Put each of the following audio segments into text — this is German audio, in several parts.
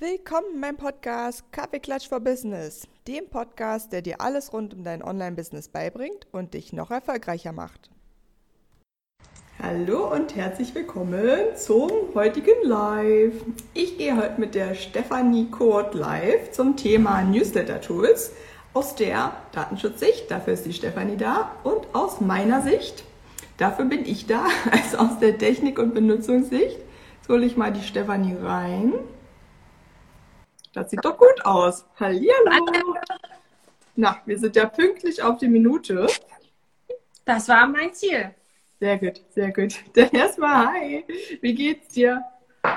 Willkommen in meinem Podcast Kaffeeklatsch for Business, dem Podcast, der dir alles rund um dein Online-Business beibringt und dich noch erfolgreicher macht. Hallo und herzlich willkommen zum heutigen Live. Ich gehe heute mit der Stefanie Kurt live zum Thema Newsletter-Tools aus der Datenschutzsicht, dafür ist die Stefanie da, und aus meiner Sicht, dafür bin ich da, also aus der Technik- und Benutzungssicht. Jetzt hole ich mal die Stefanie rein. Das sieht doch gut aus. Hallihallo. Na, wir sind ja pünktlich auf die Minute. Das war mein Ziel. Sehr gut, sehr gut. Dann erstmal hi. Wie geht's dir?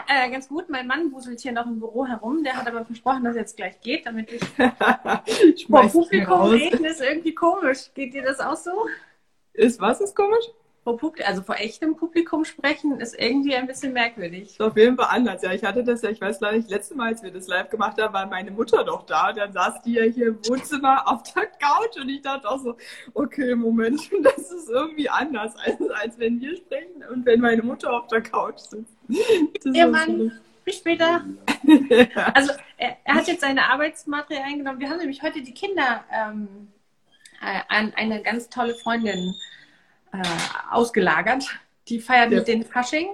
Äh, ganz gut. Mein Mann wuselt hier noch im Büro herum. Der hat aber versprochen, dass es jetzt gleich geht, damit ich vor Publikum reden. Ist irgendwie komisch. Geht dir das auch so? Ist was ist komisch? Vor Publikum, also vor echtem Publikum sprechen, ist irgendwie ein bisschen merkwürdig. Auf jeden Fall anders. Ja, ich hatte das ja, ich weiß gar nicht, letzte Mal, als wir das live gemacht haben, war meine Mutter noch da. Und dann saß die ja hier im Wohnzimmer auf der Couch und ich dachte auch so, okay, Moment, das ist irgendwie anders, als, als wenn wir sprechen und wenn meine Mutter auf der Couch sitzt. Ihr Mann, bis später. also er, er, hat jetzt seine Arbeitsmaterialien genommen. Wir haben nämlich heute die Kinder ähm, äh, an eine ganz tolle Freundin äh, ausgelagert. Die feiert ja. mit den Fasching.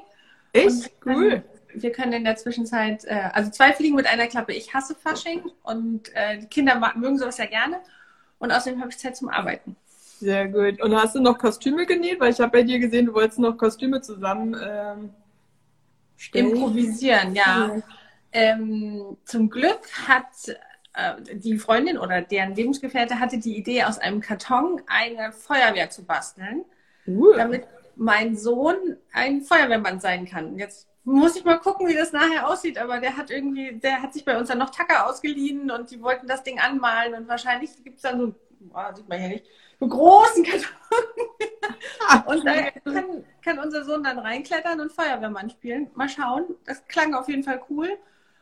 Echt? Cool. Wir können in der Zwischenzeit, äh, also zwei Fliegen mit einer Klappe. Ich hasse Fasching und äh, die Kinder mögen sowas ja gerne. Und außerdem habe ich Zeit zum Arbeiten. Sehr gut. Und hast du noch Kostüme genäht? Weil ich habe bei dir gesehen, du wolltest noch Kostüme zusammen ähm. Improvisieren, ja. ja. Ähm, zum Glück hat äh, die Freundin oder deren Lebensgefährte hatte die Idee, aus einem Karton eine Feuerwehr zu basteln cool. damit mein Sohn ein Feuerwehrmann sein kann. Jetzt muss ich mal gucken, wie das nachher aussieht, aber der hat irgendwie, der hat sich bei uns dann noch Tacker ausgeliehen und die wollten das Ding anmalen und wahrscheinlich gibt es dann so, oh, sieht man hier nicht, einen großen Karton. und da kann, kann unser Sohn dann reinklettern und Feuerwehrmann spielen. Mal schauen. Das klang auf jeden Fall cool.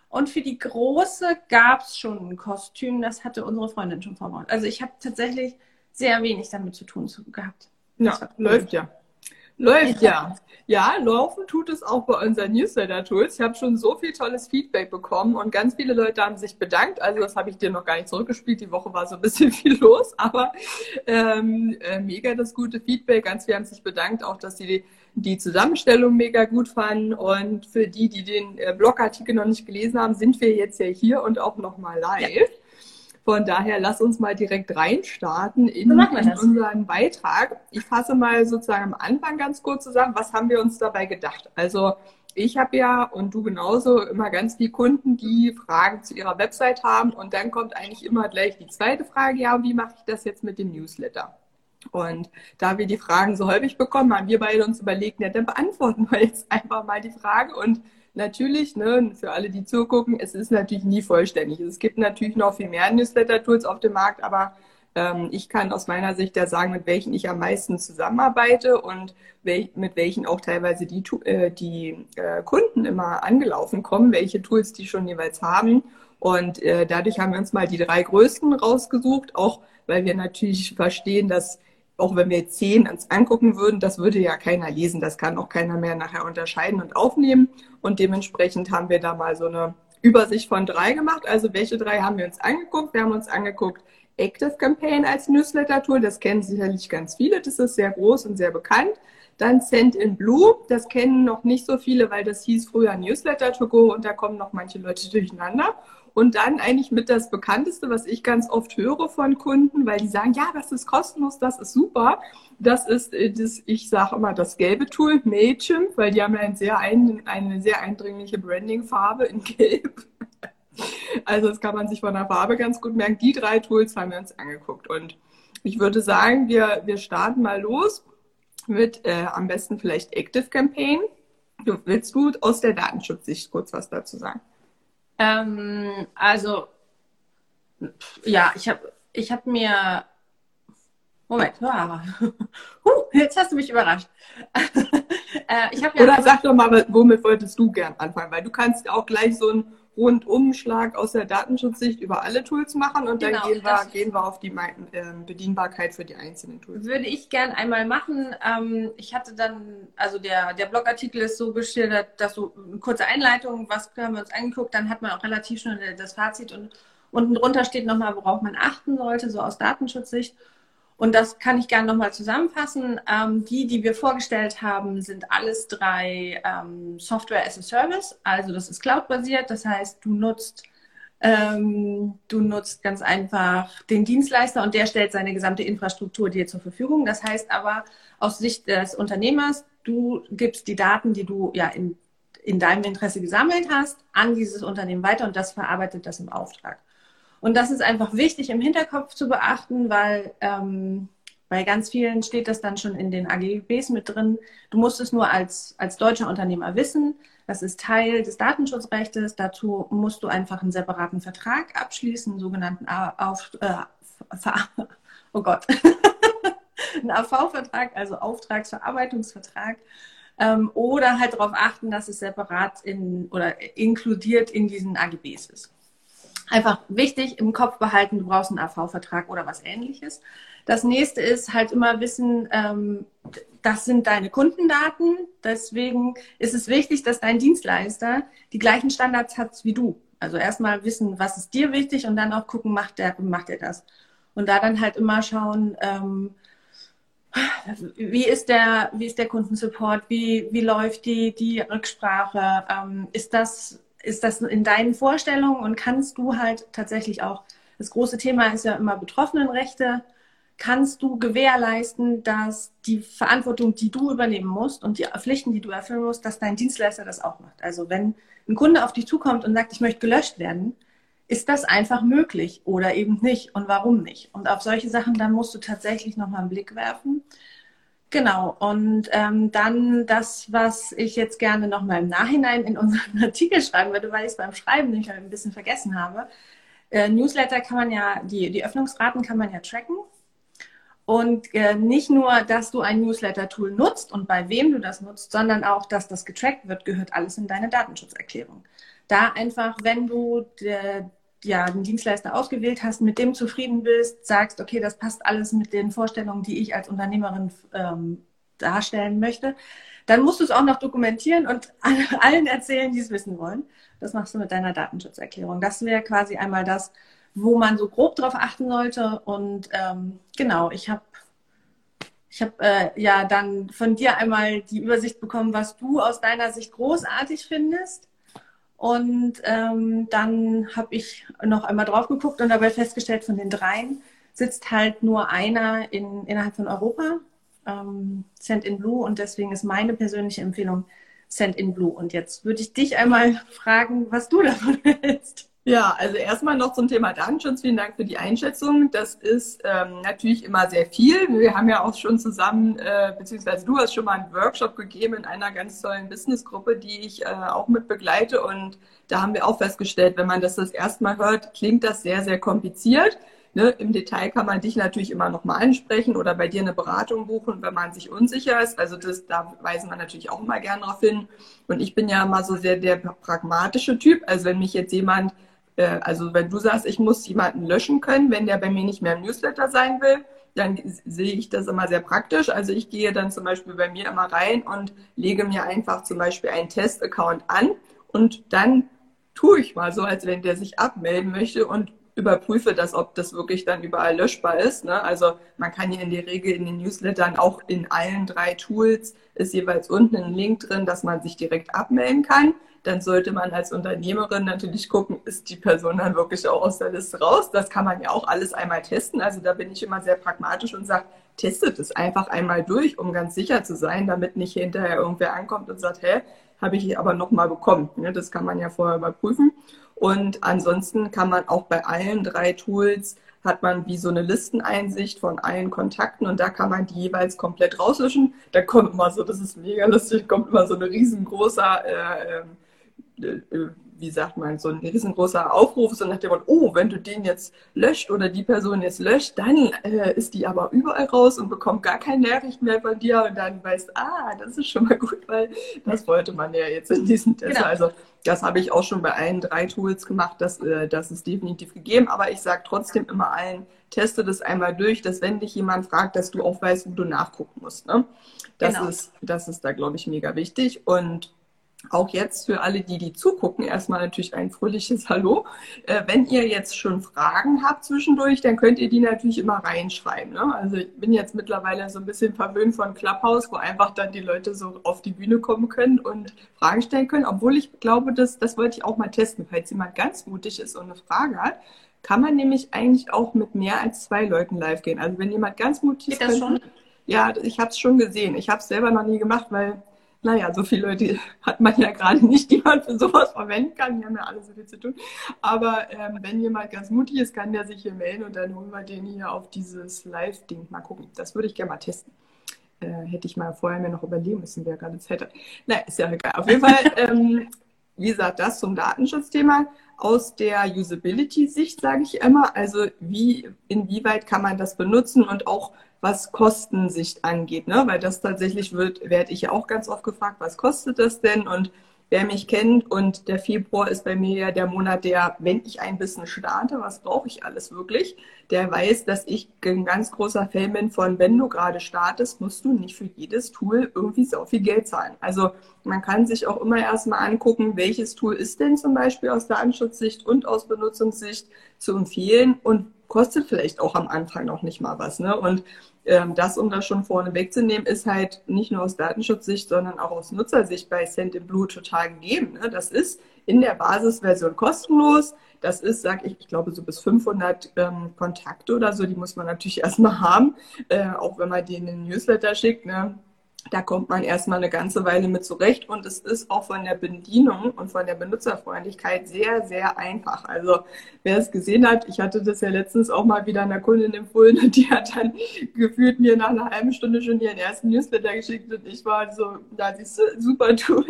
Und für die Große gab es schon ein Kostüm, das hatte unsere Freundin schon vorbereitet. Also ich habe tatsächlich sehr wenig damit zu tun gehabt. Ja, läuft ja. Läuft ja. Ja, laufen tut es auch bei unseren Newsletter-Tools. Ich habe schon so viel tolles Feedback bekommen und ganz viele Leute haben sich bedankt. Also das habe ich dir noch gar nicht zurückgespielt. Die Woche war so ein bisschen viel los, aber ähm, äh, mega das gute Feedback. Ganz viele haben sich bedankt, auch dass sie die, die Zusammenstellung mega gut fanden. Und für die, die den äh, Blogartikel noch nicht gelesen haben, sind wir jetzt ja hier und auch nochmal live. Ja. Von daher lass uns mal direkt reinstarten in, in unseren Beitrag. Ich fasse mal sozusagen am Anfang ganz kurz zusammen, was haben wir uns dabei gedacht? Also ich habe ja und du genauso immer ganz viele Kunden, die Fragen zu ihrer Website haben und dann kommt eigentlich immer gleich die zweite Frage, ja, wie mache ich das jetzt mit dem Newsletter? Und da wir die Fragen so häufig bekommen, haben wir beide uns überlegt, ja, dann beantworten wir jetzt einfach mal die Frage und natürlich, ne, für alle, die zugucken, es ist natürlich nie vollständig. Es gibt natürlich noch viel mehr Newsletter-Tools auf dem Markt, aber ähm, ich kann aus meiner Sicht ja sagen, mit welchen ich am meisten zusammenarbeite und wel mit welchen auch teilweise die, äh, die äh, Kunden immer angelaufen kommen, welche Tools die schon jeweils haben. Und äh, dadurch haben wir uns mal die drei größten rausgesucht, auch weil wir natürlich verstehen, dass auch wenn wir zehn uns angucken würden, das würde ja keiner lesen. Das kann auch keiner mehr nachher unterscheiden und aufnehmen. Und dementsprechend haben wir da mal so eine Übersicht von drei gemacht. Also welche drei haben wir uns angeguckt? Wir haben uns angeguckt Active Campaign als Newsletter-Tool. Das kennen sicherlich ganz viele. Das ist sehr groß und sehr bekannt. Dann Send in Blue. Das kennen noch nicht so viele, weil das hieß früher Newsletter to go und da kommen noch manche Leute durcheinander. Und dann eigentlich mit das Bekannteste, was ich ganz oft höre von Kunden, weil die sagen, ja, das ist kostenlos, das ist super. Das ist, äh, das, ich sage immer, das gelbe Tool, Mailchimp, weil die haben ja ein sehr ein, eine sehr eindringliche Branding-Farbe in Gelb. Also das kann man sich von der Farbe ganz gut merken. Die drei Tools haben wir uns angeguckt. Und ich würde sagen, wir, wir starten mal los mit äh, am besten vielleicht Active Campaign. Willst du aus der Datenschutzsicht kurz was dazu sagen? Ähm, also, ja, ich habe ich hab mir. Moment, jetzt hast du mich überrascht. äh, ich ja Oder sag doch mal, womit wolltest du gern anfangen? Weil du kannst auch gleich so ein Rundumschlag aus der Datenschutzsicht über alle Tools machen und genau, dann gehen wir, gehen wir auf die ähm, Bedienbarkeit für die einzelnen Tools. Würde ich gern einmal machen. Ähm, ich hatte dann, also der, der Blogartikel ist so geschildert, dass so eine kurze Einleitung, was haben wir uns angeguckt, dann hat man auch relativ schnell das Fazit und unten drunter steht nochmal, worauf man achten sollte, so aus Datenschutzsicht. Und das kann ich gerne nochmal zusammenfassen. Ähm, die, die wir vorgestellt haben, sind alles drei ähm, Software as a Service. Also das ist cloud-basiert. Das heißt, du nutzt, ähm, du nutzt ganz einfach den Dienstleister und der stellt seine gesamte Infrastruktur dir zur Verfügung. Das heißt aber aus Sicht des Unternehmers, du gibst die Daten, die du ja in, in deinem Interesse gesammelt hast, an dieses Unternehmen weiter und das verarbeitet das im Auftrag. Und das ist einfach wichtig im Hinterkopf zu beachten, weil ähm, bei ganz vielen steht das dann schon in den AGBs mit drin. Du musst es nur als, als deutscher Unternehmer wissen. Das ist Teil des Datenschutzrechts. Dazu musst du einfach einen separaten Vertrag abschließen, einen sogenannten Auf, äh, oh Gott, einen AV-Vertrag, also Auftragsverarbeitungsvertrag. Ähm, oder halt darauf achten, dass es separat in oder inkludiert in diesen AGBs ist einfach wichtig im Kopf behalten, du brauchst einen AV-Vertrag oder was ähnliches. Das nächste ist halt immer wissen, ähm, das sind deine Kundendaten. Deswegen ist es wichtig, dass dein Dienstleister die gleichen Standards hat wie du. Also erstmal wissen, was ist dir wichtig und dann auch gucken, macht der, macht er das. Und da dann halt immer schauen, ähm, wie ist der, wie ist der Kundensupport, wie, wie läuft die, die Rücksprache, ähm, ist das ist das in deinen Vorstellungen und kannst du halt tatsächlich auch, das große Thema ist ja immer Betroffenenrechte, kannst du gewährleisten, dass die Verantwortung, die du übernehmen musst und die Pflichten, die du erfüllen musst, dass dein Dienstleister das auch macht. Also wenn ein Kunde auf dich zukommt und sagt, ich möchte gelöscht werden, ist das einfach möglich oder eben nicht und warum nicht? Und auf solche Sachen, dann musst du tatsächlich nochmal einen Blick werfen. Genau, und ähm, dann das, was ich jetzt gerne nochmal im Nachhinein in unseren Artikel schreiben würde, weil ich es beim Schreiben nicht ein bisschen vergessen habe. Äh, Newsletter kann man ja, die, die Öffnungsraten kann man ja tracken. Und äh, nicht nur, dass du ein Newsletter-Tool nutzt und bei wem du das nutzt, sondern auch, dass das getrackt wird, gehört alles in deine Datenschutzerklärung. Da einfach, wenn du der, ja, einen Dienstleister ausgewählt hast, mit dem zufrieden bist, sagst, okay, das passt alles mit den Vorstellungen, die ich als Unternehmerin ähm, darstellen möchte, dann musst du es auch noch dokumentieren und allen erzählen, die es wissen wollen. Das machst du mit deiner Datenschutzerklärung. Das wäre quasi einmal das, wo man so grob drauf achten sollte. Und ähm, genau, ich habe ich habe äh, ja dann von dir einmal die Übersicht bekommen, was du aus deiner Sicht großartig findest. Und ähm, dann habe ich noch einmal drauf geguckt und dabei festgestellt, von den dreien sitzt halt nur einer in, innerhalb von Europa, ähm, Send in Blue. Und deswegen ist meine persönliche Empfehlung Send in Blue. Und jetzt würde ich dich einmal fragen, was du davon hältst. Ja, also erstmal noch zum Thema Datenschutz. Vielen Dank für die Einschätzung. Das ist ähm, natürlich immer sehr viel. Wir haben ja auch schon zusammen, äh, beziehungsweise du hast schon mal einen Workshop gegeben in einer ganz tollen Businessgruppe, die ich äh, auch mit begleite. Und da haben wir auch festgestellt, wenn man das das erste Mal hört, klingt das sehr, sehr kompliziert. Ne, Im Detail kann man dich natürlich immer noch mal ansprechen oder bei dir eine Beratung buchen, wenn man sich unsicher ist. Also das, da weisen wir natürlich auch immer gern darauf hin. Und ich bin ja immer so sehr der pragmatische Typ. Also wenn mich jetzt jemand äh, also wenn du sagst, ich muss jemanden löschen können, wenn der bei mir nicht mehr im Newsletter sein will, dann sehe ich das immer sehr praktisch. Also ich gehe dann zum Beispiel bei mir immer rein und lege mir einfach zum Beispiel einen Test-Account an und dann tue ich mal so, als wenn der sich abmelden möchte und überprüfe das, ob das wirklich dann überall löschbar ist. Ne? Also man kann ja in der Regel in den Newslettern auch in allen drei Tools ist jeweils unten ein Link drin, dass man sich direkt abmelden kann dann sollte man als Unternehmerin natürlich gucken, ist die Person dann wirklich auch aus der Liste raus. Das kann man ja auch alles einmal testen. Also da bin ich immer sehr pragmatisch und sage, testet es einfach einmal durch, um ganz sicher zu sein, damit nicht hinterher irgendwer ankommt und sagt, hä, habe ich aber nochmal bekommen. Das kann man ja vorher überprüfen. Und ansonsten kann man auch bei allen drei Tools hat man wie so eine Listeneinsicht von allen Kontakten und da kann man die jeweils komplett rauslöschen. Da kommt immer so, das ist mega lustig, kommt immer so ein riesengroßer äh, ähm, äh, wie sagt man, so ein riesengroßer Aufruf, so nach dem Motto, oh, wenn du den jetzt löscht oder die Person jetzt löscht, dann äh, ist die aber überall raus und bekommt gar keine Nachricht mehr von dir und dann weißt, ah, das ist schon mal gut, weil das wollte man ja jetzt in diesem Test. Genau. Also das habe ich auch schon bei allen drei Tools gemacht, das, äh, das ist definitiv gegeben, aber ich sage trotzdem immer allen, teste das einmal durch, dass wenn dich jemand fragt, dass du auch weißt, wo du nachgucken musst. Ne? Das, genau. ist, das ist da, glaube ich, mega wichtig und auch jetzt für alle, die die zugucken, erstmal natürlich ein fröhliches Hallo. Äh, wenn ihr jetzt schon Fragen habt zwischendurch, dann könnt ihr die natürlich immer reinschreiben. Ne? Also ich bin jetzt mittlerweile so ein bisschen verwöhnt von Clubhouse, wo einfach dann die Leute so auf die Bühne kommen können und Fragen stellen können. Obwohl ich glaube, dass, das wollte ich auch mal testen. Falls jemand ganz mutig ist und eine Frage hat, kann man nämlich eigentlich auch mit mehr als zwei Leuten live gehen. Also wenn jemand ganz mutig ist. Geht das schon? Ja, ich habe es schon gesehen. Ich habe es selber noch nie gemacht, weil naja, so viele Leute hat man ja gerade nicht, die man für sowas verwenden kann. Die haben ja alle so viel zu tun. Aber ähm, wenn jemand ganz mutig ist, kann der sich hier melden und dann holen wir den hier auf dieses Live-Ding. Mal gucken. Das würde ich gerne mal testen. Äh, hätte ich mal vorher mir noch überlegen müssen, wer gerade Zeit hat. Na, ist ja egal. Auf jeden Fall, ähm, wie gesagt, das zum Datenschutzthema. Aus der Usability-Sicht sage ich immer, also wie, inwieweit kann man das benutzen und auch was Kostensicht angeht, ne? weil das tatsächlich wird, werde ich ja auch ganz oft gefragt, was kostet das denn? Und wer mich kennt und der Februar ist bei mir ja der Monat, der, wenn ich ein bisschen starte, was brauche ich alles wirklich, der weiß, dass ich ein ganz großer Fan bin von, wenn du gerade startest, musst du nicht für jedes Tool irgendwie so viel Geld zahlen. Also man kann sich auch immer erstmal angucken, welches Tool ist denn zum Beispiel aus Datenschutzsicht und aus Benutzungssicht zu empfehlen und kostet vielleicht auch am Anfang noch nicht mal was. Ne? Und das, um das schon vorne wegzunehmen, ist halt nicht nur aus Datenschutzsicht, sondern auch aus Nutzersicht bei Send in Blue total gegeben. Ne? Das ist in der Basisversion kostenlos. Das ist, sag ich, ich glaube so bis 500 ähm, Kontakte oder so, die muss man natürlich erstmal haben, äh, auch wenn man denen einen Newsletter schickt. Ne? Da kommt man erstmal eine ganze Weile mit zurecht und es ist auch von der Bedienung und von der Benutzerfreundlichkeit sehr, sehr einfach. Also wer es gesehen hat, ich hatte das ja letztens auch mal wieder einer Kundin empfohlen und die hat dann gefühlt mir nach einer halben Stunde schon ihren ersten Newsletter geschickt und ich war so, da siehst du, super Tool.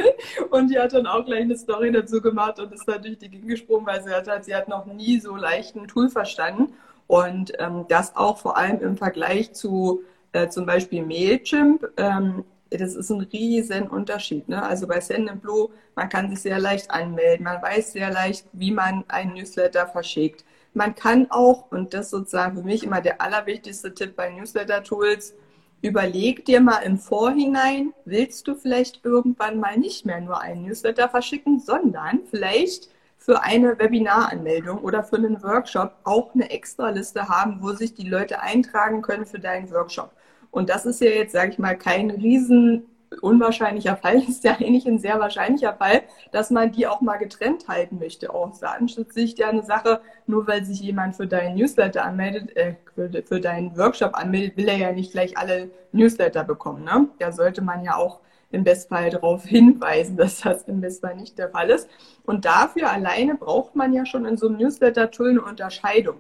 Und die hat dann auch gleich eine Story dazu gemacht und ist natürlich die Gegend gesprungen, weil sie hat, sie hat noch nie so leichten Tool verstanden. Und ähm, das auch vor allem im Vergleich zu äh, zum Beispiel Mailchimp, ähm, das ist ein riesen Unterschied. Ne? Also bei Sendinblue, man kann sich sehr leicht anmelden, man weiß sehr leicht, wie man einen Newsletter verschickt. Man kann auch, und das ist sozusagen für mich immer der allerwichtigste Tipp bei Newsletter-Tools, überleg dir mal im Vorhinein, willst du vielleicht irgendwann mal nicht mehr nur einen Newsletter verschicken, sondern vielleicht für eine Webinaranmeldung oder für einen Workshop auch eine extra Liste haben, wo sich die Leute eintragen können für deinen Workshop. Und das ist ja jetzt, sage ich mal, kein riesen unwahrscheinlicher Fall, ist ja eigentlich ein sehr wahrscheinlicher Fall, dass man die auch mal getrennt halten möchte. Aus Datenschutzsicht ja eine Sache, nur weil sich jemand für deinen Newsletter anmeldet, äh, für, für, deinen Workshop anmeldet, will er ja nicht gleich alle Newsletter bekommen. Ne? Da sollte man ja auch im Bestfall darauf hinweisen, dass das im Bestfall nicht der Fall ist. Und dafür alleine braucht man ja schon in so einem Newsletter-Tool eine Unterscheidung.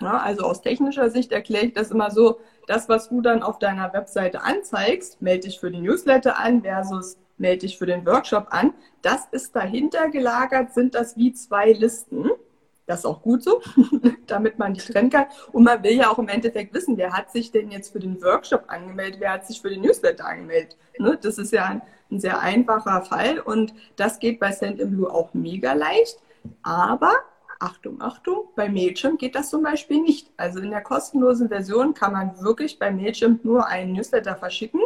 Ja, also aus technischer Sicht erkläre ich das immer so, das, was du dann auf deiner Webseite anzeigst, melde dich für die Newsletter an versus melde dich für den Workshop an. Das ist dahinter gelagert, sind das wie zwei Listen. Das ist auch gut so, damit man die trennen kann. Und man will ja auch im Endeffekt wissen, wer hat sich denn jetzt für den Workshop angemeldet, wer hat sich für den Newsletter angemeldet. Ne? Das ist ja ein, ein sehr einfacher Fall und das geht bei Send-in-Blue auch mega leicht. Aber Achtung, Achtung, bei Mailchimp geht das zum Beispiel nicht. Also in der kostenlosen Version kann man wirklich bei Mailchimp nur einen Newsletter verschicken.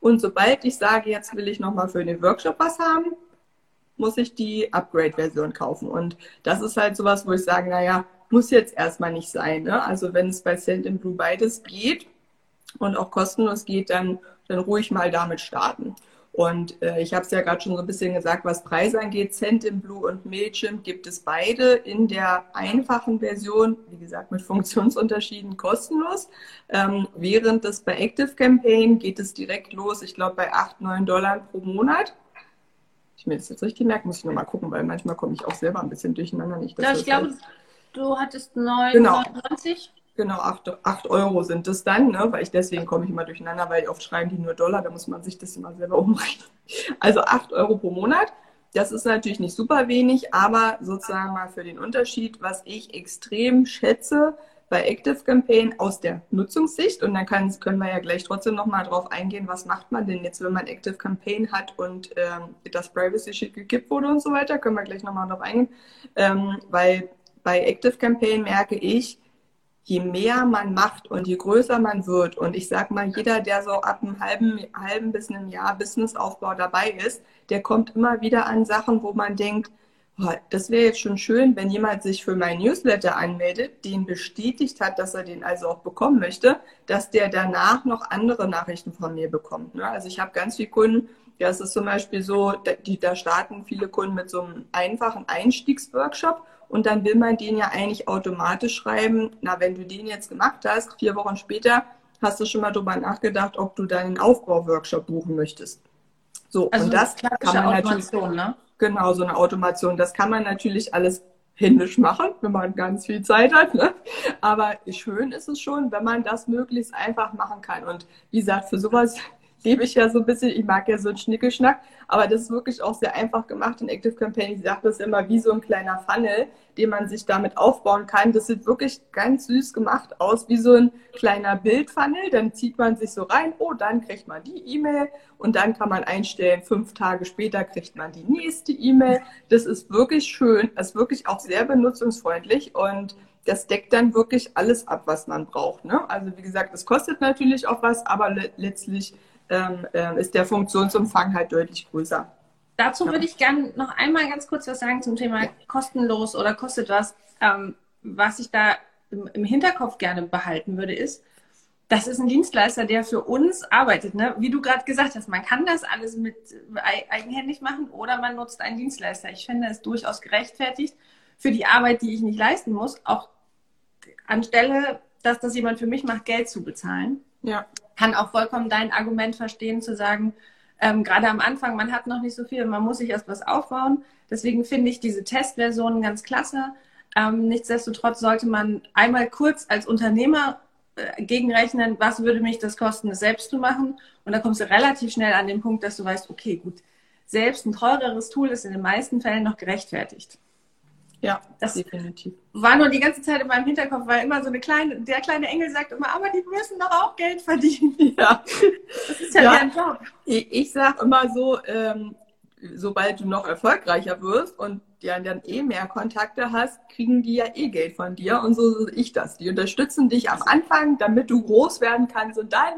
Und sobald ich sage, jetzt will ich nochmal für den Workshop was haben, muss ich die Upgrade-Version kaufen. Und das ist halt sowas, wo ich sage, naja, muss jetzt erstmal nicht sein. Ne? Also wenn es bei Send in Blue beides geht und auch kostenlos geht, dann, dann ruhig mal damit starten. Und äh, ich habe es ja gerade schon so ein bisschen gesagt, was Preise angeht, Blue und Mailchimp gibt es beide in der einfachen Version, wie gesagt, mit Funktionsunterschieden kostenlos. Ähm, während das bei Active Campaign geht es direkt los, ich glaube bei 8, 9 Dollar pro Monat. Ich mir das jetzt richtig merke, muss ich nochmal gucken, weil manchmal komme ich auch selber ein bisschen durcheinander. Nicht, ja, ich glaube, du hattest 9,99. Genau. Genau, 8, 8 Euro sind das dann, ne? weil ich deswegen komme ich immer durcheinander, weil oft schreiben die nur Dollar, da muss man sich das immer selber umrechnen. Also 8 Euro pro Monat das ist natürlich nicht super wenig, aber sozusagen mal für den Unterschied, was ich extrem schätze bei Active Campaign aus der Nutzungssicht. Und dann kann, können wir ja gleich trotzdem nochmal drauf eingehen, was macht man denn jetzt, wenn man Active Campaign hat und ähm, das Privacy Sheet gekippt wurde und so weiter. Können wir gleich nochmal drauf eingehen. Ähm, weil bei Active Campaign merke ich, je mehr man macht und je größer man wird, und ich sag mal, jeder, der so ab einem halben, halben bis einem Jahr Businessaufbau dabei ist, der kommt immer wieder an Sachen, wo man denkt, das wäre jetzt schon schön, wenn jemand sich für mein Newsletter anmeldet, den bestätigt hat, dass er den also auch bekommen möchte, dass der danach noch andere Nachrichten von mir bekommt. Ne? Also ich habe ganz viele Kunden, ja, es ist zum Beispiel so, die, da starten viele Kunden mit so einem einfachen Einstiegsworkshop und dann will man den ja eigentlich automatisch schreiben, na, wenn du den jetzt gemacht hast, vier Wochen später, hast du schon mal drüber nachgedacht, ob du deinen Aufbauworkshop buchen möchtest. So, also und das kann man natürlich, ne? genau, so eine Automation, das kann man natürlich alles händisch machen, wenn man ganz viel Zeit hat. Ne? Aber schön ist es schon, wenn man das möglichst einfach machen kann. Und wie gesagt, für sowas liebe ich ja so ein bisschen, ich mag ja so einen Schnickelschnack, aber das ist wirklich auch sehr einfach gemacht in Active Campaign. Ich sage das immer wie so ein kleiner Funnel, den man sich damit aufbauen kann. Das sieht wirklich ganz süß gemacht aus, wie so ein kleiner Bildfunnel. Dann zieht man sich so rein, oh, dann kriegt man die E-Mail und dann kann man einstellen, fünf Tage später kriegt man die nächste E-Mail. Das ist wirklich schön, das ist wirklich auch sehr benutzungsfreundlich und das deckt dann wirklich alles ab, was man braucht. Ne? Also wie gesagt, es kostet natürlich auch was, aber le letztlich ähm, äh, ist der Funktionsumfang halt deutlich größer. Dazu ja. würde ich gerne noch einmal ganz kurz was sagen zum Thema kostenlos oder kostet was. Ähm, was ich da im, im, Hinterkopf gerne behalten würde, ist, das ist ein Dienstleister, der für uns arbeitet. Ne? Wie du gerade gesagt hast, man kann das alles mit eigenhändig machen oder man nutzt einen Dienstleister. Ich finde es durchaus gerechtfertigt für die Arbeit, die ich nicht leisten muss, auch anstelle, dass das jemand für mich macht, Geld zu bezahlen. Ja kann auch vollkommen dein Argument verstehen, zu sagen, ähm, gerade am Anfang, man hat noch nicht so viel, man muss sich erst was aufbauen. Deswegen finde ich diese Testversionen ganz klasse. Ähm, nichtsdestotrotz sollte man einmal kurz als Unternehmer äh, gegenrechnen, was würde mich das kosten, es selbst zu machen. Und da kommst du relativ schnell an den Punkt, dass du weißt, okay, gut, selbst ein teureres Tool ist in den meisten Fällen noch gerechtfertigt. Ja, das definitiv. War nur die ganze Zeit in meinem Hinterkopf, weil immer so eine kleine, der kleine Engel sagt immer, aber die müssen doch auch Geld verdienen. Ja. Das ist ja, ja deren Job. Ich, ich sage immer so, ähm, sobald du noch erfolgreicher wirst und ja dann eh mehr Kontakte hast, kriegen die ja eh Geld von dir und so sehe ich das. Die unterstützen dich am Anfang, damit du groß werden kannst und dann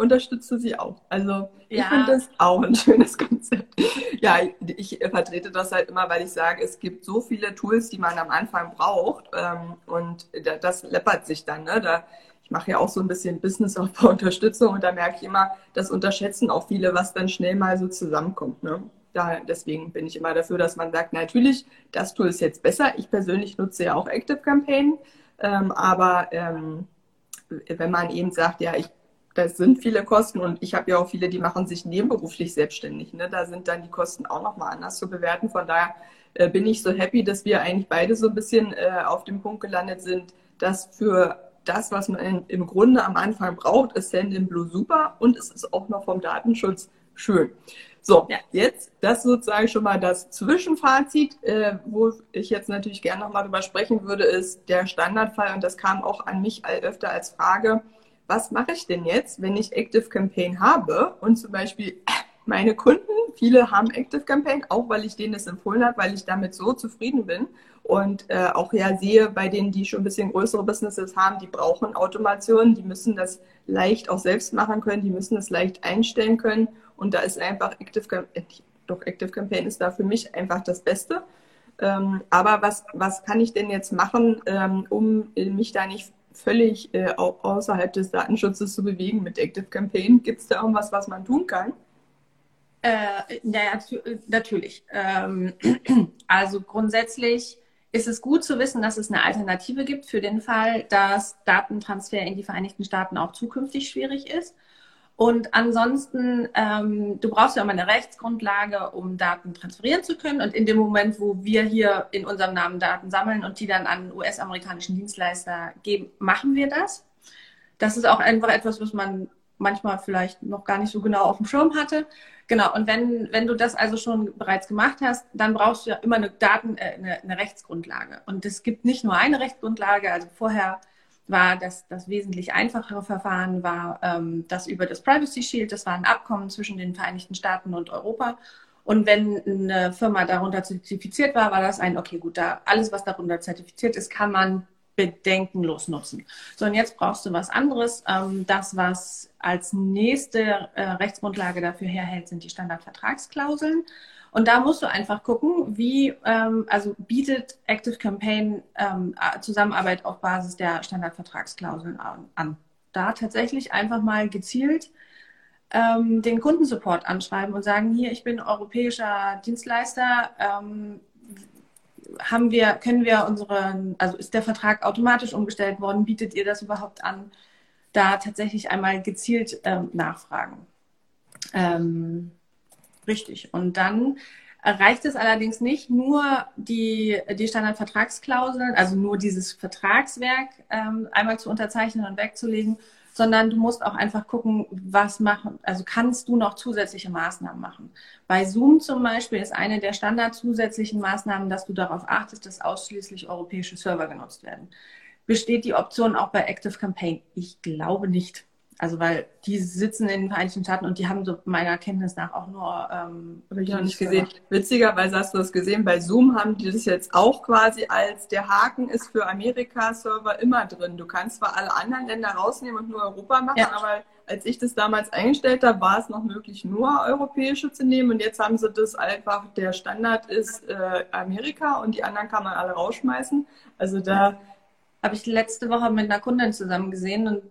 unterstützt du sie auch. Also ich ja. finde das auch ein schönes Konzept. Ja, ich vertrete das halt immer, weil ich sage, es gibt so viele Tools, die man am Anfang braucht ähm, und das läppert sich dann. Ne? Da, ich mache ja auch so ein bisschen Businessaufbau-Unterstützung und da merke ich immer, das unterschätzen auch viele, was dann schnell mal so zusammenkommt. Ne? Da, deswegen bin ich immer dafür, dass man sagt, natürlich, das Tool ist jetzt besser. Ich persönlich nutze ja auch Active Campaign, ähm, aber ähm, wenn man eben sagt, ja, ich das sind viele Kosten und ich habe ja auch viele, die machen sich nebenberuflich selbstständig. Ne? Da sind dann die Kosten auch nochmal anders zu bewerten. Von daher äh, bin ich so happy, dass wir eigentlich beide so ein bisschen äh, auf dem Punkt gelandet sind, dass für das, was man in, im Grunde am Anfang braucht, ist Sendinblue super und es ist auch noch vom Datenschutz schön. So, ja. jetzt das sozusagen schon mal das Zwischenfazit, äh, wo ich jetzt natürlich gerne nochmal drüber sprechen würde, ist der Standardfall und das kam auch an mich öfter als Frage was mache ich denn jetzt, wenn ich Active Campaign habe? Und zum Beispiel meine Kunden, viele haben Active Campaign, auch weil ich denen das empfohlen habe, weil ich damit so zufrieden bin. Und äh, auch ja sehe, bei denen, die schon ein bisschen größere Businesses haben, die brauchen Automation, die müssen das leicht auch selbst machen können, die müssen das leicht einstellen können. Und da ist einfach Active Campaign, äh, doch Active Campaign ist da für mich einfach das Beste. Ähm, aber was, was kann ich denn jetzt machen, ähm, um mich da nicht völlig äh, außerhalb des Datenschutzes zu bewegen mit Active Campaign. Gibt es da irgendwas, was man tun kann? Äh, naja, natürlich. Ähm, also grundsätzlich ist es gut zu wissen, dass es eine Alternative gibt für den Fall, dass Datentransfer in die Vereinigten Staaten auch zukünftig schwierig ist. Und ansonsten, ähm, du brauchst ja immer eine Rechtsgrundlage, um Daten transferieren zu können. Und in dem Moment, wo wir hier in unserem Namen Daten sammeln und die dann an US-amerikanischen Dienstleister geben, machen wir das. Das ist auch einfach etwas, was man manchmal vielleicht noch gar nicht so genau auf dem Schirm hatte. Genau, und wenn, wenn du das also schon bereits gemacht hast, dann brauchst du ja immer eine Daten, äh, eine, eine Rechtsgrundlage. Und es gibt nicht nur eine Rechtsgrundlage, also vorher war das, das wesentlich einfachere Verfahren, war ähm, das über das Privacy Shield, das war ein Abkommen zwischen den Vereinigten Staaten und Europa. Und wenn eine Firma darunter zertifiziert war, war das ein, okay, gut, da alles, was darunter zertifiziert ist, kann man bedenkenlos nutzen. So, und jetzt brauchst du was anderes. Ähm, das, was als nächste äh, Rechtsgrundlage dafür herhält, sind die Standardvertragsklauseln. Und da musst du einfach gucken, wie, ähm, also bietet Active Campaign ähm, Zusammenarbeit auf Basis der Standardvertragsklauseln an. Da tatsächlich einfach mal gezielt ähm, den Kundensupport anschreiben und sagen, hier, ich bin europäischer Dienstleister, ähm, haben wir, können wir unseren, also ist der Vertrag automatisch umgestellt worden, bietet ihr das überhaupt an? Da tatsächlich einmal gezielt ähm, nachfragen. Ähm, richtig. Und dann reicht es allerdings nicht, nur die, die Standardvertragsklauseln, also nur dieses Vertragswerk ähm, einmal zu unterzeichnen und wegzulegen, sondern du musst auch einfach gucken, was machen, also kannst du noch zusätzliche Maßnahmen machen. Bei Zoom zum Beispiel ist eine der Standard zusätzlichen Maßnahmen, dass du darauf achtest, dass ausschließlich europäische Server genutzt werden. Besteht die Option auch bei Active Campaign? Ich glaube nicht. Also weil die sitzen in den Vereinigten Staaten und die haben so meiner Kenntnis nach auch nur. Ähm, Habe ich noch nicht gesehen. Witzigerweise hast du das gesehen. Bei Zoom haben die das jetzt auch quasi als der Haken ist für Amerika-Server immer drin. Du kannst zwar alle anderen Länder rausnehmen und nur Europa machen, ja. aber als ich das damals eingestellt habe, war es noch möglich, nur europäische zu nehmen. Und jetzt haben sie das einfach, der Standard ist äh, Amerika und die anderen kann man alle rausschmeißen. Also da. Habe ich letzte Woche mit einer Kundin zusammen gesehen und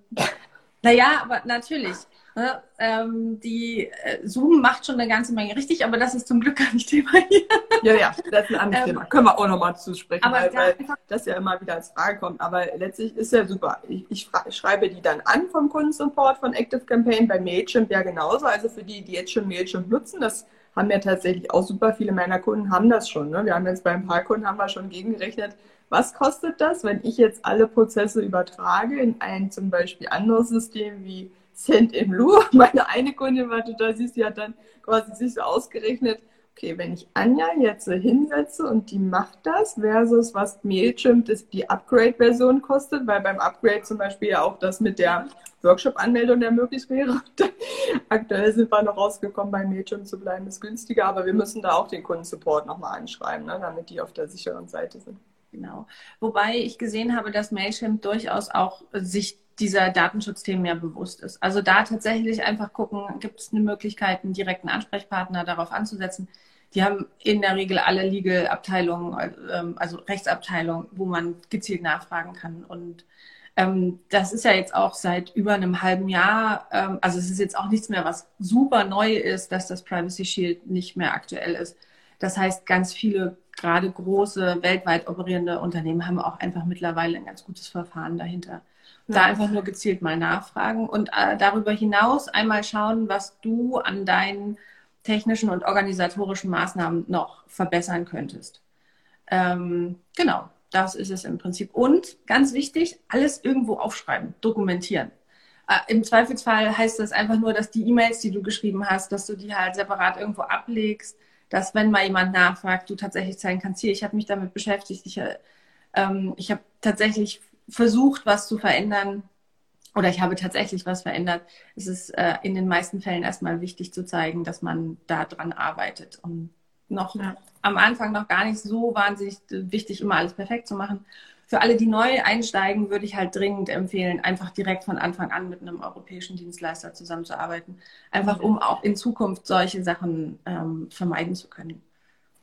naja, aber natürlich. Ne? Ähm, die äh, Zoom macht schon eine ganze Menge richtig, aber das ist zum Glück gar nicht Thema hier. Ja, ja, das ist ein anderes ähm, Thema. Können wir auch nochmal zusprechen, aber weil, weil das ja immer wieder als Frage kommt. Aber letztlich ist ja super. Ich, ich, schreibe die dann an vom Kundensupport von Active Campaign bei Mailchimp ja genauso. Also für die, die jetzt schon Mailchimp nutzen, das haben ja tatsächlich auch super viele meiner Kunden haben das schon. Ne? Wir haben jetzt bei ein paar Kunden haben wir schon gegengerechnet, was kostet das, wenn ich jetzt alle Prozesse übertrage in ein zum Beispiel anderes System wie Send in Blue? Meine eine Kundin war total süß, die hat dann quasi sich so ausgerechnet, okay, wenn ich Anja jetzt so hinsetze und die macht das versus was Mailchimp das die Upgrade-Version kostet, weil beim Upgrade zum Beispiel ja auch das mit der Workshop-Anmeldung ermöglicht wäre. Aktuell sind wir noch rausgekommen, bei Mailchimp zu bleiben, ist günstiger, aber wir müssen da auch den Kundensupport nochmal anschreiben, ne, damit die auf der sicheren Seite sind. Genau. Wobei ich gesehen habe, dass Mailchimp durchaus auch sich dieser Datenschutzthemen mehr bewusst ist. Also da tatsächlich einfach gucken, gibt es eine Möglichkeit, einen direkten Ansprechpartner darauf anzusetzen. Die haben in der Regel alle Legal-Abteilungen, ähm, also Rechtsabteilungen, wo man gezielt nachfragen kann. Und ähm, das ist ja jetzt auch seit über einem halben Jahr, ähm, also es ist jetzt auch nichts mehr, was super neu ist, dass das Privacy Shield nicht mehr aktuell ist. Das heißt, ganz viele gerade große, weltweit operierende Unternehmen haben auch einfach mittlerweile ein ganz gutes Verfahren dahinter. Ja. Da einfach nur gezielt mal nachfragen und äh, darüber hinaus einmal schauen, was du an deinen technischen und organisatorischen Maßnahmen noch verbessern könntest. Ähm, genau, das ist es im Prinzip. Und ganz wichtig, alles irgendwo aufschreiben, dokumentieren. Äh, Im Zweifelsfall heißt das einfach nur, dass die E-Mails, die du geschrieben hast, dass du die halt separat irgendwo ablegst dass wenn mal jemand nachfragt, du tatsächlich zeigen kannst, hier, ich habe mich damit beschäftigt, ich, ähm, ich habe tatsächlich versucht, was zu verändern oder ich habe tatsächlich was verändert. Es ist äh, in den meisten Fällen erstmal wichtig zu zeigen, dass man da dran arbeitet und noch ja. am Anfang noch gar nicht so wahnsinnig wichtig, immer alles perfekt zu machen für alle, die neu einsteigen, würde ich halt dringend empfehlen, einfach direkt von Anfang an mit einem europäischen Dienstleister zusammenzuarbeiten. Einfach um auch in Zukunft solche Sachen ähm, vermeiden zu können.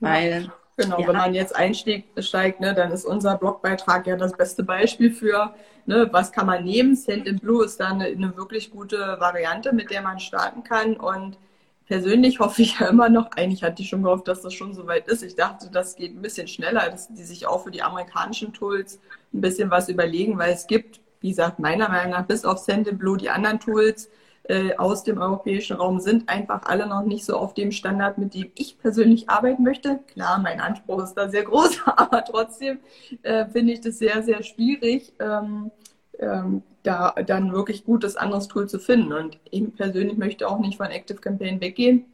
Weil. Genau, ja. wenn man jetzt einsteigt, ne, dann ist unser Blogbeitrag ja das beste Beispiel für, ne, was kann man nehmen. Send in Blue ist da eine, eine wirklich gute Variante, mit der man starten kann. Und persönlich hoffe ich ja immer noch, eigentlich hatte ich schon gehofft, dass das schon soweit ist. Ich dachte, das geht ein bisschen schneller, dass die sich auch für die amerikanischen Tools ein bisschen was überlegen, weil es gibt, wie gesagt, meiner Meinung nach, bis auf Sendinblue, die anderen Tools äh, aus dem europäischen Raum sind einfach alle noch nicht so auf dem Standard, mit dem ich persönlich arbeiten möchte. Klar, mein Anspruch ist da sehr groß, aber trotzdem äh, finde ich das sehr, sehr schwierig. Ähm, ähm, da dann wirklich gutes anderes Tool zu finden. Und ich persönlich möchte auch nicht von Active Campaign weggehen.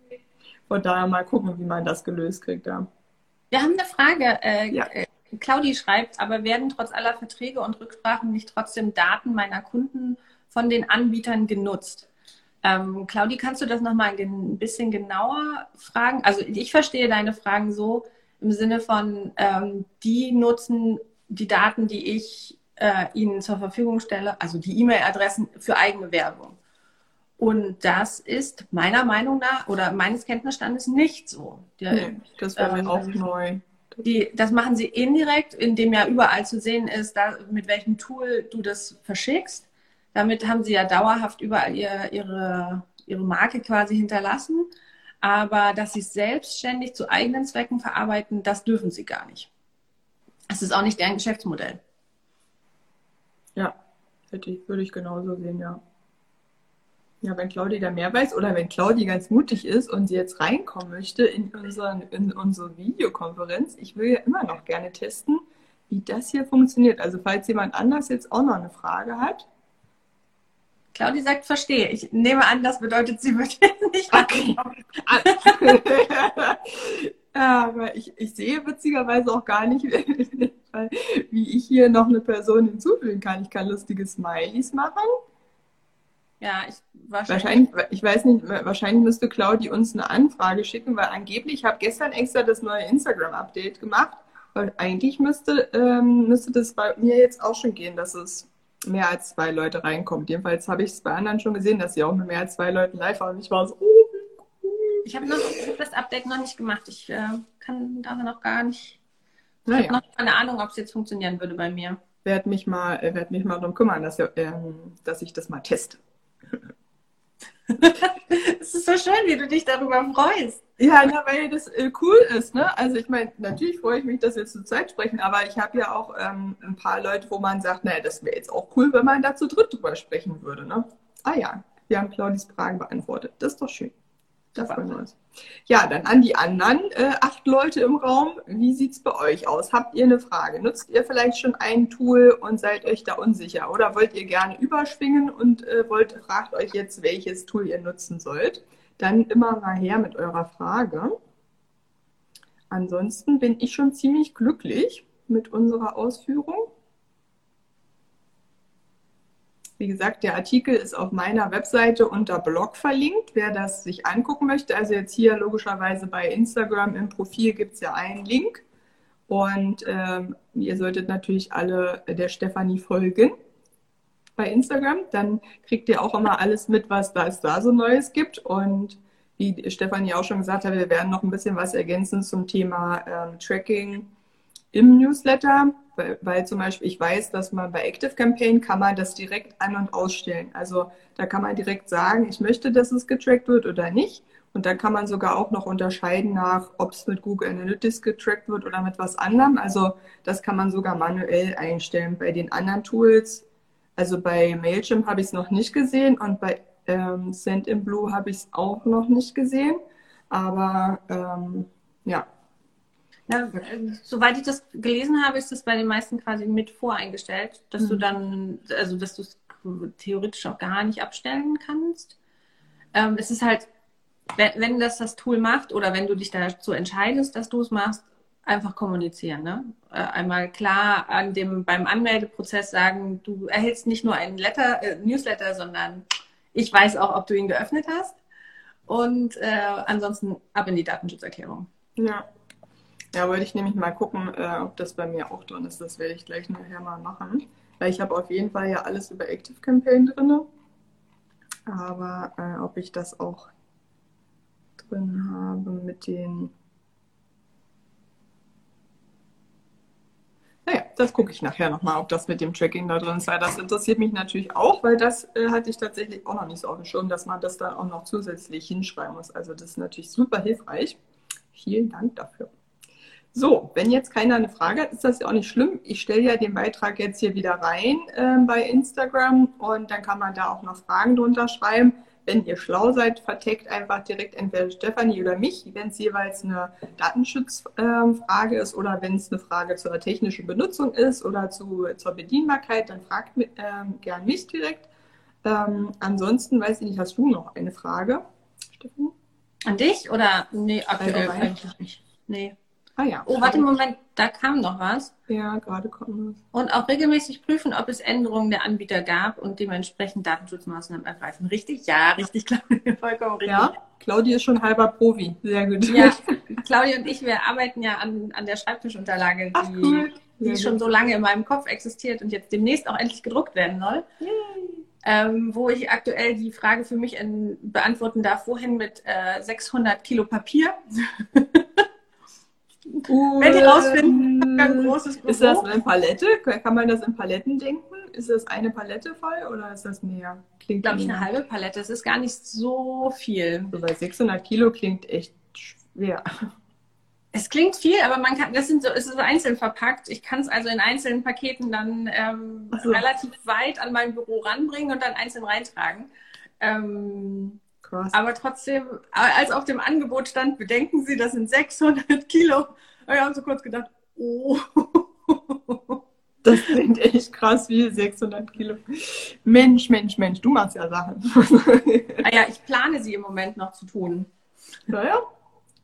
von daher mal gucken, wie man das gelöst kriegt. Ja. Wir haben eine Frage. Äh, ja. Äh, Claudi schreibt, aber werden trotz aller Verträge und Rücksprachen nicht trotzdem Daten meiner Kunden von den Anbietern genutzt? Ähm, Claudi, kannst du das nochmal ein bisschen genauer fragen? Also ich verstehe deine Fragen so im Sinne von, ähm, die nutzen die Daten, die ich äh, ihnen zur Verfügung stelle, also die E-Mail-Adressen für eigene Werbung. Und das ist meiner Meinung nach oder meines Kenntnisstandes nicht so. Der, nee, das wäre ähm, mir auch neu. Die, das machen sie indirekt, indem ja überall zu sehen ist, da, mit welchem Tool du das verschickst. Damit haben sie ja dauerhaft überall ihr, ihre, ihre Marke quasi hinterlassen. Aber dass sie es selbstständig zu eigenen Zwecken verarbeiten, das dürfen sie gar nicht. Das ist auch nicht deren Geschäftsmodell. Hätte ich, würde ich genauso sehen, ja. Ja, wenn Claudi da mehr weiß oder wenn Claudi ganz mutig ist und sie jetzt reinkommen möchte in, unseren, in unsere Videokonferenz, ich will ja immer noch gerne testen, wie das hier funktioniert. Also falls jemand anders jetzt auch noch eine Frage hat. Claudi sagt, verstehe. Ich nehme an, das bedeutet, sie wird nicht okay. ja, aber ich, ich sehe witzigerweise auch gar nicht, wie ich hier noch eine Person hinzufügen kann. Ich kann lustige Smileys machen. Ja, ich wahrscheinlich. wahrscheinlich. Ich weiß nicht, wahrscheinlich müsste Claudi uns eine Anfrage schicken, weil angeblich, ich habe gestern extra das neue Instagram-Update gemacht, weil eigentlich müsste, ähm, müsste das bei mir jetzt auch schon gehen, dass es mehr als zwei Leute reinkommt. Jedenfalls habe ich es bei anderen schon gesehen, dass sie auch mit mehr als zwei Leuten live waren. Ich war so, oh, cool. Ich habe das Update noch nicht gemacht. Ich äh, kann da noch gar nicht. Ich naja. habe noch keine Ahnung, ob es jetzt funktionieren würde bei mir. Werde mich mal, äh, werd mich mal darum kümmern, dass, äh, dass ich das mal teste. Es ist so schön, wie du dich darüber freust. Ja, na, weil das äh, cool ist. Ne? Also ich meine, natürlich freue ich mich, dass wir zu Zeit sprechen, aber ich habe ja auch ähm, ein paar Leute, wo man sagt, naja, das wäre jetzt auch cool, wenn man da zu dritt drüber sprechen würde. Ne? Ah ja, wir haben Claudis Fragen beantwortet. Das ist doch schön. Da freuen wir uns. Ja, dann an die anderen äh, acht Leute im Raum. Wie sieht es bei euch aus? Habt ihr eine Frage? Nutzt ihr vielleicht schon ein Tool und seid euch da unsicher? Oder wollt ihr gerne überschwingen und äh, wollt, fragt euch jetzt, welches Tool ihr nutzen sollt? Dann immer mal her mit eurer Frage. Ansonsten bin ich schon ziemlich glücklich mit unserer Ausführung. Wie gesagt, der Artikel ist auf meiner Webseite unter Blog verlinkt, wer das sich angucken möchte. Also jetzt hier logischerweise bei Instagram im Profil gibt es ja einen Link. Und ähm, ihr solltet natürlich alle der Stefanie folgen bei Instagram. Dann kriegt ihr auch immer alles mit, was da es da so Neues gibt. Und wie Stefanie auch schon gesagt hat, wir werden noch ein bisschen was ergänzen zum Thema ähm, Tracking im Newsletter, weil, weil, zum Beispiel ich weiß, dass man bei Active Campaign kann man das direkt an- und ausstellen. Also da kann man direkt sagen, ich möchte, dass es getrackt wird oder nicht. Und da kann man sogar auch noch unterscheiden nach, ob es mit Google Analytics getrackt wird oder mit was anderem. Also das kann man sogar manuell einstellen. Bei den anderen Tools, also bei Mailchimp habe ich es noch nicht gesehen und bei ähm, Send habe ich es auch noch nicht gesehen. Aber ähm, ja, ja, soweit ich das gelesen habe, ist das bei den meisten quasi mit voreingestellt, dass mhm. du dann, also dass du es theoretisch auch gar nicht abstellen kannst. Ähm, es ist halt, wenn, wenn das das Tool macht oder wenn du dich dazu entscheidest, dass du es machst, einfach kommunizieren. Ne? Äh, einmal klar an dem, beim Anmeldeprozess sagen, du erhältst nicht nur einen Letter, äh, Newsletter, sondern ich weiß auch, ob du ihn geöffnet hast. Und äh, ansonsten ab in die Datenschutzerklärung. Ja, ja, wollte ich nämlich mal gucken, äh, ob das bei mir auch drin ist. Das werde ich gleich nachher mal machen. Weil ich habe auf jeden Fall ja alles über Active Campaign drin. Aber äh, ob ich das auch drin habe mit den. Naja, das gucke ich nachher nochmal, ob das mit dem Tracking da drin ist. Weil das interessiert mich natürlich auch, weil das äh, hatte ich tatsächlich auch noch nicht so auf dem Schirm, dass man das da auch noch zusätzlich hinschreiben muss. Also das ist natürlich super hilfreich. Vielen Dank dafür. So, wenn jetzt keiner eine Frage hat, ist das ja auch nicht schlimm. Ich stelle ja den Beitrag jetzt hier wieder rein äh, bei Instagram und dann kann man da auch noch Fragen drunter schreiben. Wenn ihr schlau seid, verteckt einfach direkt entweder Stefanie oder mich, wenn es jeweils eine Datenschutzfrage äh, ist oder wenn es eine Frage zur technischen Benutzung ist oder zu, zur Bedienbarkeit, dann fragt äh, gern mich direkt. Ähm, ansonsten weiß ich nicht, hast du noch eine Frage, Stefanie? An dich oder? Nee, aktuell eigentlich nicht. Nee. Ah ja. Oh, warte, Moment, da kam noch was. Ja, gerade kommt was. Und auch regelmäßig prüfen, ob es Änderungen der Anbieter gab und dementsprechend Datenschutzmaßnahmen ergreifen. Richtig? Ja, richtig, Claudia, vollkommen richtig. Ja, Claudia ist schon halber Profi. Sehr gut. Ja, Claudia und ich, wir arbeiten ja an, an der Schreibtischunterlage, die, Ach, cool. die schon so lange in meinem Kopf existiert und jetzt demnächst auch endlich gedruckt werden soll. Ähm, wo ich aktuell die Frage für mich in, beantworten darf, wohin mit äh, 600 Kilo Papier. Uh, Wenn die rausfinden, ein großes Büro. Ist das eine Palette? Kann man das in Paletten denken? Ist das eine Palette voll oder ist das mehr? Klingt glaube ich eine halbe Palette. Es ist gar nicht so viel. So bei 600 Kilo klingt echt schwer. Es klingt viel, aber man kann, das sind so, ist so einzeln verpackt. Ich kann es also in einzelnen Paketen dann ähm, so. relativ weit an mein Büro ranbringen und dann einzeln reintragen. Ähm, Krass. Aber trotzdem, als auf dem Angebot stand, bedenken Sie, das sind 600 Kilo. Wir haben so kurz gedacht, oh. Das klingt echt krass, wie 600 Kilo. Mensch, Mensch, Mensch, du machst ja Sachen. Ah ja, ich plane sie im Moment noch zu tun. Naja,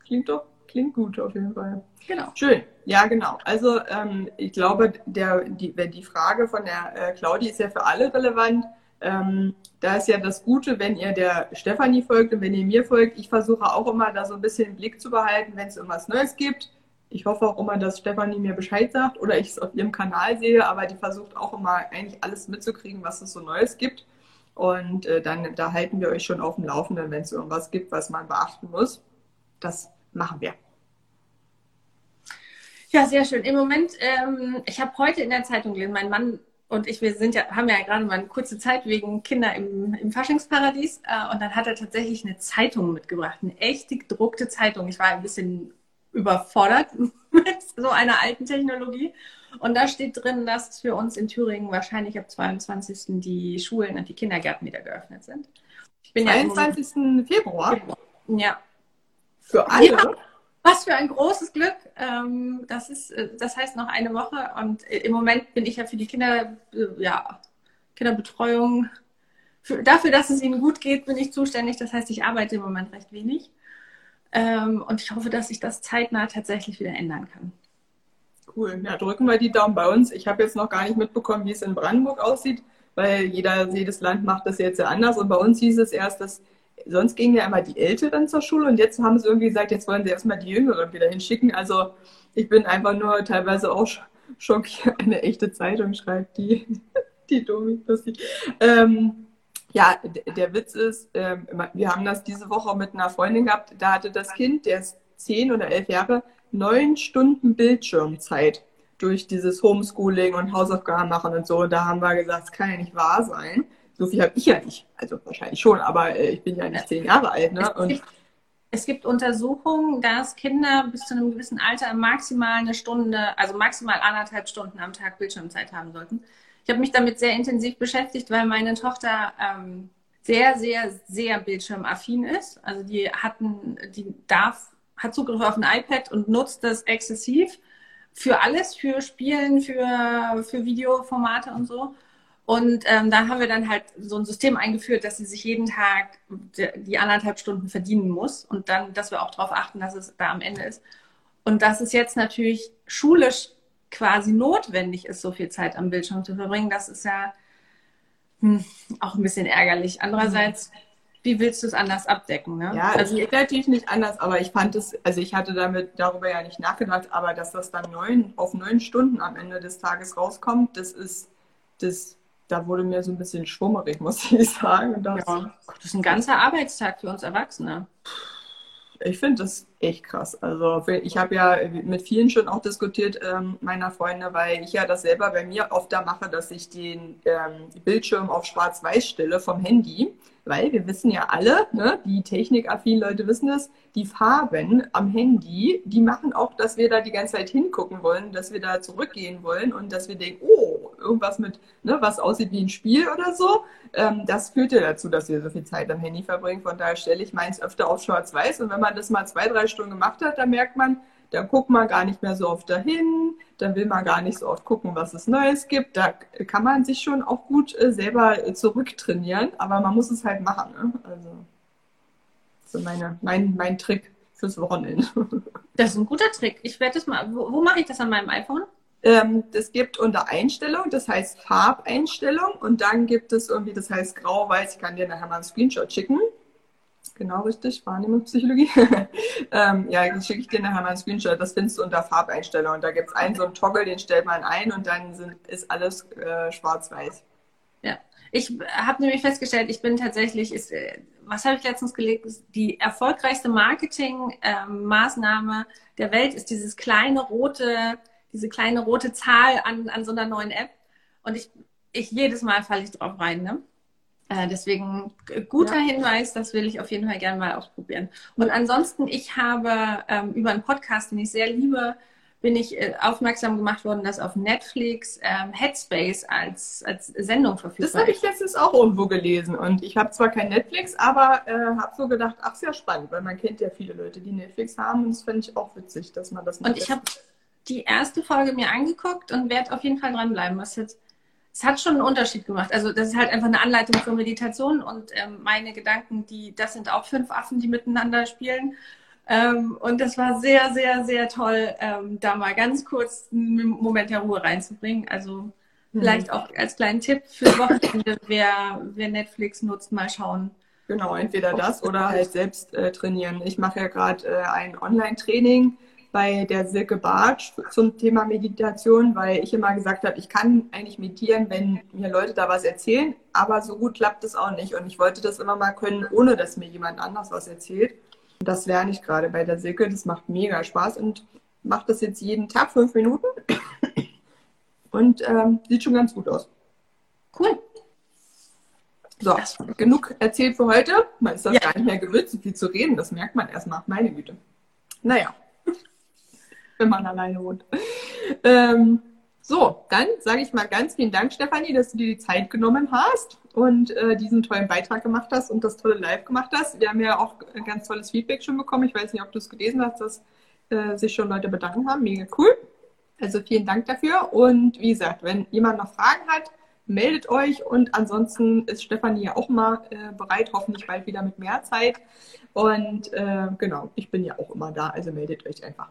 klingt doch, klingt gut auf jeden Fall. Genau. Schön. Ja, genau. Also ähm, ich glaube, der, die, die Frage von der äh, Claudi ist ja für alle relevant. Ähm, da ist ja das Gute, wenn ihr der Stefanie folgt und wenn ihr mir folgt. Ich versuche auch immer da so ein bisschen Blick zu behalten, wenn es irgendwas Neues gibt. Ich hoffe auch immer, dass Stefanie mir Bescheid sagt oder ich es auf ihrem Kanal sehe, aber die versucht auch immer eigentlich alles mitzukriegen, was es so Neues gibt. Und äh, dann da halten wir euch schon auf dem Laufenden, wenn es irgendwas gibt, was man beachten muss. Das machen wir. Ja, sehr schön. Im Moment, ähm, ich habe heute in der Zeitung gelesen, mein Mann und ich, wir sind ja, haben ja gerade mal eine kurze Zeit wegen Kinder im, im Faschingsparadies. Äh, und dann hat er tatsächlich eine Zeitung mitgebracht, eine echte gedruckte Zeitung. Ich war ein bisschen überfordert mit so einer alten Technologie. Und da steht drin, dass für uns in Thüringen wahrscheinlich ab 22. die Schulen und die Kindergärten wieder geöffnet sind. Ich bin 22. Ja Februar? Ja. Für alle? Ja. Was für ein großes Glück. Ähm, das ist, äh, das heißt noch eine Woche und äh, im Moment bin ich ja für die Kinder, äh, ja, Kinderbetreuung. Für, dafür, dass es ihnen gut geht, bin ich zuständig. Das heißt, ich arbeite im Moment recht wenig. Ähm, und ich hoffe, dass sich das zeitnah tatsächlich wieder ändern kann. Cool. Ja, drücken wir die Daumen bei uns. Ich habe jetzt noch gar nicht mitbekommen, wie es in Brandenburg aussieht, weil jeder, jedes Land macht das jetzt ja anders. Und bei uns hieß es erst, dass sonst gingen ja immer die Älteren zur Schule und jetzt haben sie irgendwie gesagt, jetzt wollen sie erstmal die Jüngeren wieder hinschicken. Also ich bin einfach nur teilweise auch schockiert. Eine echte Zeitung schreibt die, die Domi. Ähm, ja, der Witz ist, ähm, wir haben das diese Woche mit einer Freundin gehabt, da hatte das Kind, der ist zehn oder elf Jahre, neun Stunden Bildschirmzeit durch dieses Homeschooling und Hausaufgaben machen und so. Und da haben wir gesagt, das kann ja nicht wahr sein. So viel habe ich ja nicht. Also wahrscheinlich schon, aber äh, ich bin ja nicht zehn Jahre alt. Ne? Es, gibt, es gibt Untersuchungen, dass Kinder bis zu einem gewissen Alter maximal eine Stunde, also maximal anderthalb Stunden am Tag Bildschirmzeit haben sollten. Ich habe mich damit sehr intensiv beschäftigt, weil meine Tochter ähm, sehr, sehr, sehr bildschirmaffin ist. Also die hatten, die darf, hat Zugriff auf ein iPad und nutzt das exzessiv für alles, für Spielen, für, für Videoformate und so. Und ähm, da haben wir dann halt so ein System eingeführt, dass sie sich jeden Tag die anderthalb Stunden verdienen muss und dann, dass wir auch darauf achten, dass es da am Ende ist. Und dass es jetzt natürlich schulisch quasi notwendig ist, so viel Zeit am Bildschirm zu verbringen, das ist ja hm, auch ein bisschen ärgerlich. Andererseits, wie willst du es anders abdecken? Ne? Ja, also geht natürlich nicht anders, aber ich fand es, also ich hatte damit darüber ja nicht nachgedacht, aber dass das dann neun auf neun Stunden am Ende des Tages rauskommt, das ist das da wurde mir so ein bisschen schwummerig, muss ich sagen. Das, ja. das ist ein ganzer Arbeitstag für uns Erwachsene. Ich finde das echt krass. Also ich habe ja mit vielen schon auch diskutiert, ähm, meiner Freunde, weil ich ja das selber bei mir oft da mache, dass ich den ähm, Bildschirm auf schwarz-weiß stelle vom Handy weil wir wissen ja alle, ne, die technikaffinen Leute wissen es, die Farben am Handy, die machen auch, dass wir da die ganze Zeit hingucken wollen, dass wir da zurückgehen wollen und dass wir denken, oh, irgendwas mit, ne, was aussieht wie ein Spiel oder so. Ähm, das führt ja dazu, dass wir so viel Zeit am Handy verbringen. Von daher stelle ich meins öfter auf schwarz-weiß und wenn man das mal zwei, drei Stunden gemacht hat, dann merkt man, da guckt man gar nicht mehr so oft dahin, dann will man gar nicht so oft gucken, was es Neues gibt. Da kann man sich schon auch gut äh, selber äh, zurücktrainieren, aber man muss es halt machen. Ne? Also So meine, mein, mein Trick fürs Wochenende. Das ist ein guter Trick. Ich werde das mal. Wo, wo mache ich das an meinem iPhone? Ähm, das gibt unter Einstellung, das heißt Farbeinstellung und dann gibt es irgendwie, das heißt grau-weiß. Ich kann dir nachher mal einen Screenshot schicken. Genau richtig, Wahrnehmungspsychologie. ähm, ja, dann schicke ich dir nachher mal einen Screenshot. Das findest du unter Farbeinstellung. Und da gibt es einen so einen Toggle, den stellt man ein und dann sind, ist alles äh, schwarz-weiß. Ja, ich habe nämlich festgestellt, ich bin tatsächlich, ist, äh, was habe ich letztens gelegt, die erfolgreichste Marketing-Maßnahme ähm, der Welt ist dieses kleine rote, diese kleine rote Zahl an, an so einer neuen App. Und ich, ich jedes Mal falle ich drauf rein. Ne? Äh, deswegen guter ja. Hinweis, das will ich auf jeden Fall gerne mal ausprobieren. Und ansonsten, ich habe ähm, über einen Podcast, den ich sehr liebe, bin ich äh, aufmerksam gemacht worden, dass auf Netflix ähm, Headspace als, als Sendung verfügbar ist. Das habe ich letztens auch irgendwo gelesen. Und ich habe zwar kein Netflix, aber äh, habe so gedacht, ach, sehr spannend, weil man kennt ja viele Leute, die Netflix haben. Und das finde ich auch witzig, dass man das nicht Und ich habe die erste Folge mir angeguckt und werde auf jeden Fall dranbleiben. Was jetzt es hat schon einen Unterschied gemacht. Also das ist halt einfach eine Anleitung zur Meditation und ähm, meine Gedanken, die, das sind auch fünf Affen, die miteinander spielen. Ähm, und das war sehr, sehr, sehr toll, ähm, da mal ganz kurz einen Moment der Ruhe reinzubringen. Also mhm. vielleicht auch als kleinen Tipp fürs Wochenende, wer, wer Netflix nutzt, mal schauen. Genau, entweder das oder halt selbst äh, trainieren. Ich mache ja gerade äh, ein Online-Training bei der Silke Bartsch zum Thema Meditation, weil ich immer gesagt habe, ich kann eigentlich meditieren, wenn mir Leute da was erzählen, aber so gut klappt es auch nicht. Und ich wollte das immer mal können, ohne dass mir jemand anders was erzählt. Und das lerne ich gerade bei der Silke. Das macht mega Spaß und mache das jetzt jeden Tag fünf Minuten. Und ähm, sieht schon ganz gut aus. Cool. So, genug erzählt für heute. Man ist das ja. gar nicht mehr gewöhnt, so viel zu reden. Das merkt man erstmal. Meine Güte. Naja wenn man alleine wohnt. Ähm, so, dann sage ich mal ganz vielen Dank, Stefanie, dass du dir die Zeit genommen hast und äh, diesen tollen Beitrag gemacht hast und das tolle Live gemacht hast. Wir haben ja auch ein ganz tolles Feedback schon bekommen. Ich weiß nicht, ob du es gelesen hast, dass äh, sich schon Leute bedankt haben. Mega cool. Also vielen Dank dafür. Und wie gesagt, wenn jemand noch Fragen hat, meldet euch. Und ansonsten ist Stefanie ja auch mal äh, bereit, hoffentlich bald wieder mit mehr Zeit. Und äh, genau, ich bin ja auch immer da, also meldet euch einfach.